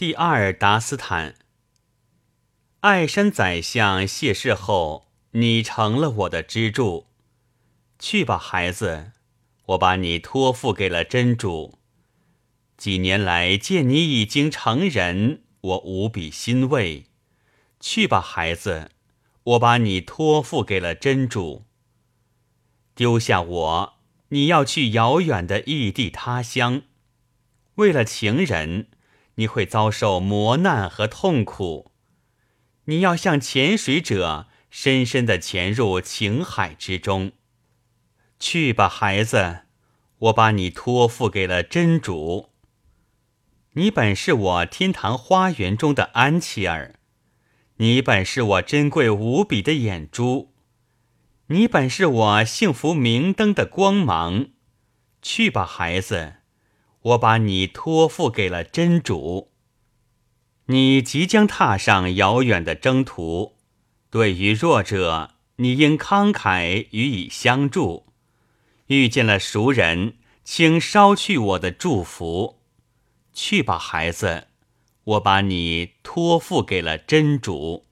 第二达斯坦，爱山宰相谢世后，你成了我的支柱。去吧，孩子，我把你托付给了真主。几年来见你已经成人，我无比欣慰。去吧，孩子，我把你托付给了真主。丢下我，你要去遥远的异地他乡，为了情人。你会遭受磨难和痛苦，你要像潜水者，深深的潜入情海之中。去吧，孩子，我把你托付给了真主。你本是我天堂花园中的安琪儿，你本是我珍贵无比的眼珠，你本是我幸福明灯的光芒。去吧，孩子。我把你托付给了真主，你即将踏上遥远的征途。对于弱者，你应慷慨予以相助。遇见了熟人，请捎去我的祝福。去吧，孩子，我把你托付给了真主。